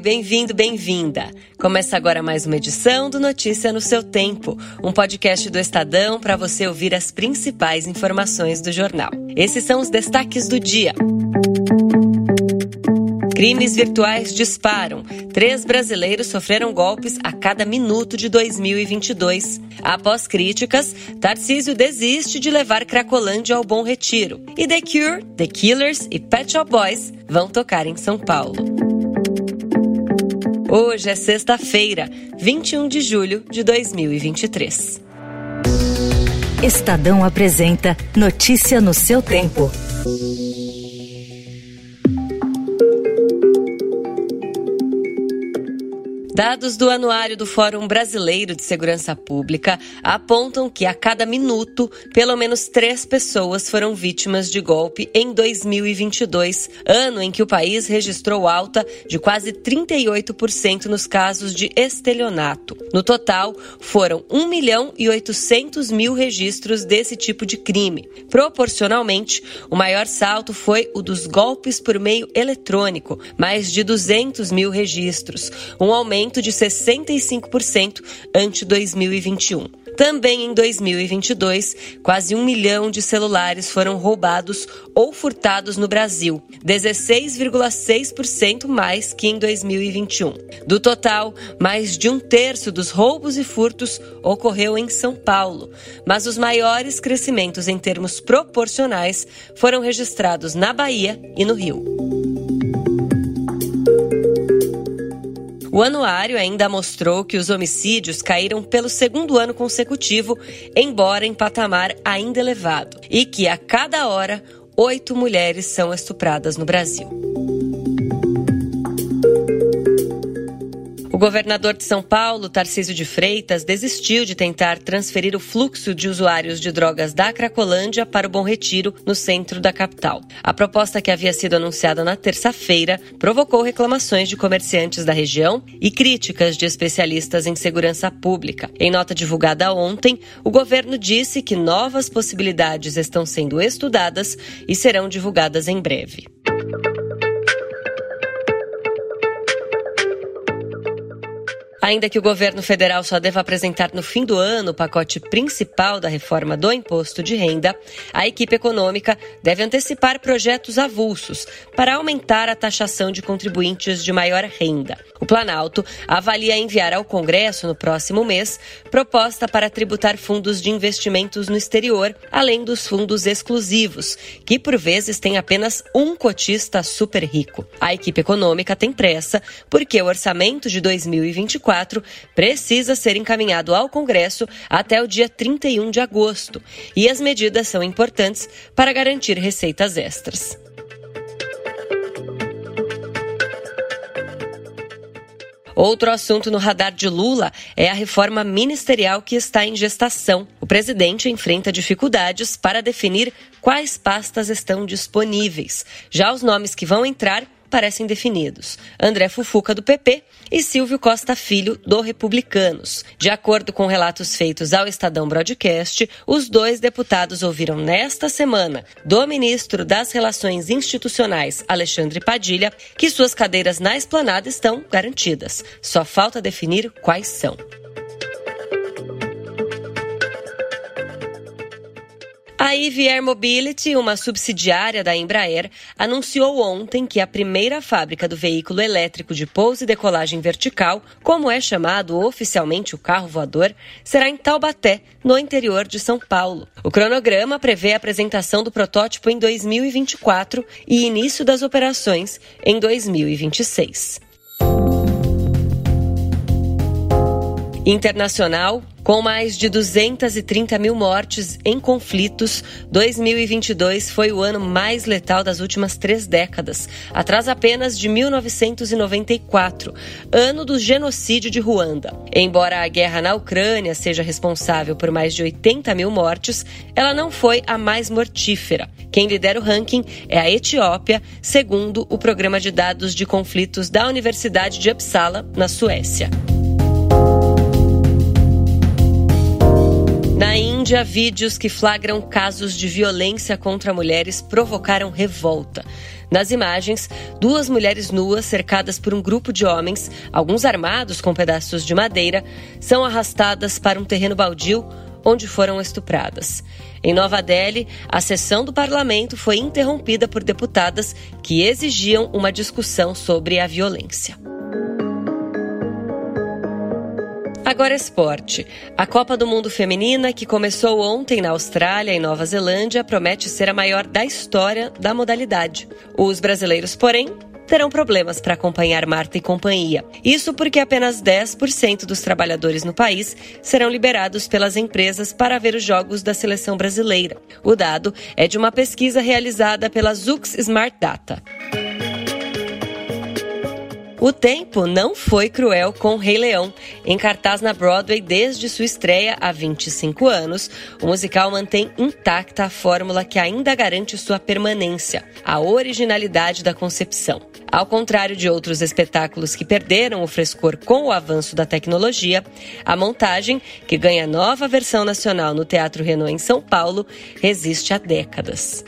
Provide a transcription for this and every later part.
Bem-vindo, bem-vinda. Começa agora mais uma edição do Notícia no seu Tempo, um podcast do Estadão para você ouvir as principais informações do jornal. Esses são os destaques do dia. Crimes virtuais disparam. Três brasileiros sofreram golpes a cada minuto de 2022. Após críticas, Tarcísio desiste de levar Cracolândia ao Bom Retiro. E The Cure, The Killers e Pet Shop Boys vão tocar em São Paulo. Hoje é sexta-feira, 21 de julho de 2023. Estadão apresenta Notícia no seu tempo. Dados do Anuário do Fórum Brasileiro de Segurança Pública apontam que a cada minuto, pelo menos três pessoas foram vítimas de golpe em 2022, ano em que o país registrou alta de quase 38% nos casos de estelionato. No total, foram 1 milhão e 800 mil registros desse tipo de crime. Proporcionalmente, o maior salto foi o dos golpes por meio eletrônico, mais de 200 mil registros, um aumento de 65% ante 2021. Também em 2022, quase um milhão de celulares foram roubados ou furtados no Brasil, 16,6% mais que em 2021. Do total, mais de um terço dos roubos e furtos ocorreu em São Paulo, mas os maiores crescimentos em termos proporcionais foram registrados na Bahia e no Rio. O anuário ainda mostrou que os homicídios caíram pelo segundo ano consecutivo, embora em patamar ainda elevado, e que a cada hora oito mulheres são estupradas no Brasil. Governador de São Paulo, Tarcísio de Freitas, desistiu de tentar transferir o fluxo de usuários de drogas da Cracolândia para o Bom Retiro, no centro da capital. A proposta que havia sido anunciada na terça-feira provocou reclamações de comerciantes da região e críticas de especialistas em segurança pública. Em nota divulgada ontem, o governo disse que novas possibilidades estão sendo estudadas e serão divulgadas em breve. Ainda que o governo federal só deva apresentar no fim do ano o pacote principal da reforma do imposto de renda, a equipe econômica deve antecipar projetos avulsos para aumentar a taxação de contribuintes de maior renda. O Planalto avalia enviar ao Congresso no próximo mês proposta para tributar fundos de investimentos no exterior, além dos fundos exclusivos, que por vezes têm apenas um cotista super rico. A equipe econômica tem pressa porque o orçamento de 2024 2024 precisa ser encaminhado ao Congresso até o dia 31 de agosto. E as medidas são importantes para garantir receitas extras. Outro assunto no radar de Lula é a reforma ministerial que está em gestação. O presidente enfrenta dificuldades para definir quais pastas estão disponíveis. Já os nomes que vão entrar parecem definidos: André Fufuca, do PP, e Silvio Costa Filho, do Republicanos. De acordo com relatos feitos ao Estadão Broadcast, os dois deputados ouviram nesta semana do ministro das Relações Institucionais, Alexandre Padilha, que suas cadeiras na esplanada estão garantidas. Só falta definir quais são. A Air Mobility, uma subsidiária da Embraer, anunciou ontem que a primeira fábrica do veículo elétrico de pouso e decolagem vertical, como é chamado oficialmente o carro voador, será em Taubaté, no interior de São Paulo. O cronograma prevê a apresentação do protótipo em 2024 e início das operações em 2026. Internacional, com mais de 230 mil mortes em conflitos, 2022 foi o ano mais letal das últimas três décadas, atrás apenas de 1994, ano do genocídio de Ruanda. Embora a guerra na Ucrânia seja responsável por mais de 80 mil mortes, ela não foi a mais mortífera. Quem lidera o ranking é a Etiópia, segundo o programa de dados de conflitos da Universidade de Uppsala, na Suécia. Índia, vídeos que flagram casos de violência contra mulheres provocaram revolta. Nas imagens, duas mulheres nuas cercadas por um grupo de homens, alguns armados com pedaços de madeira, são arrastadas para um terreno baldio onde foram estupradas. Em Nova Delhi, a sessão do parlamento foi interrompida por deputadas que exigiam uma discussão sobre a violência. Agora esporte. A Copa do Mundo Feminina, que começou ontem na Austrália e Nova Zelândia, promete ser a maior da história da modalidade. Os brasileiros, porém, terão problemas para acompanhar Marta e companhia. Isso porque apenas 10% dos trabalhadores no país serão liberados pelas empresas para ver os jogos da seleção brasileira. O dado é de uma pesquisa realizada pela Zux Smart Data. O tempo não foi cruel com Rei Leão. Em cartaz na Broadway desde sua estreia há 25 anos, o musical mantém intacta a fórmula que ainda garante sua permanência, a originalidade da concepção. Ao contrário de outros espetáculos que perderam o frescor com o avanço da tecnologia, a montagem, que ganha nova versão nacional no Teatro Renault em São Paulo, resiste há décadas.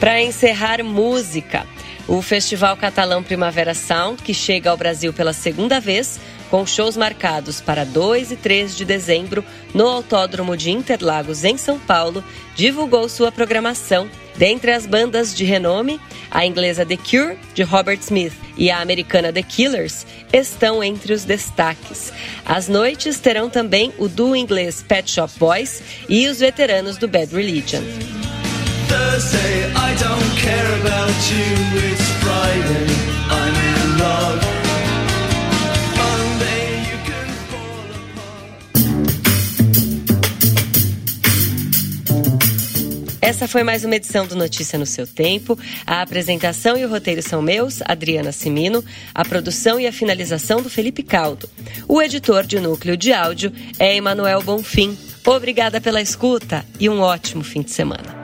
Para encerrar, música. O Festival Catalão Primavera Sound, que chega ao Brasil pela segunda vez, com shows marcados para 2 e 3 de dezembro no Autódromo de Interlagos, em São Paulo, divulgou sua programação. Dentre as bandas de renome, a inglesa The Cure, de Robert Smith, e a americana The Killers estão entre os destaques. As noites terão também o duo inglês Pet Shop Boys e os veteranos do Bad Religion. Thursday, I don't care about you, it's Friday, I'm in love. Essa foi mais uma edição do Notícia no seu tempo. A apresentação e o roteiro são meus, Adriana Simino, a produção e a finalização do Felipe Caldo. O editor de núcleo de áudio é Emanuel Bonfim. Obrigada pela escuta e um ótimo fim de semana.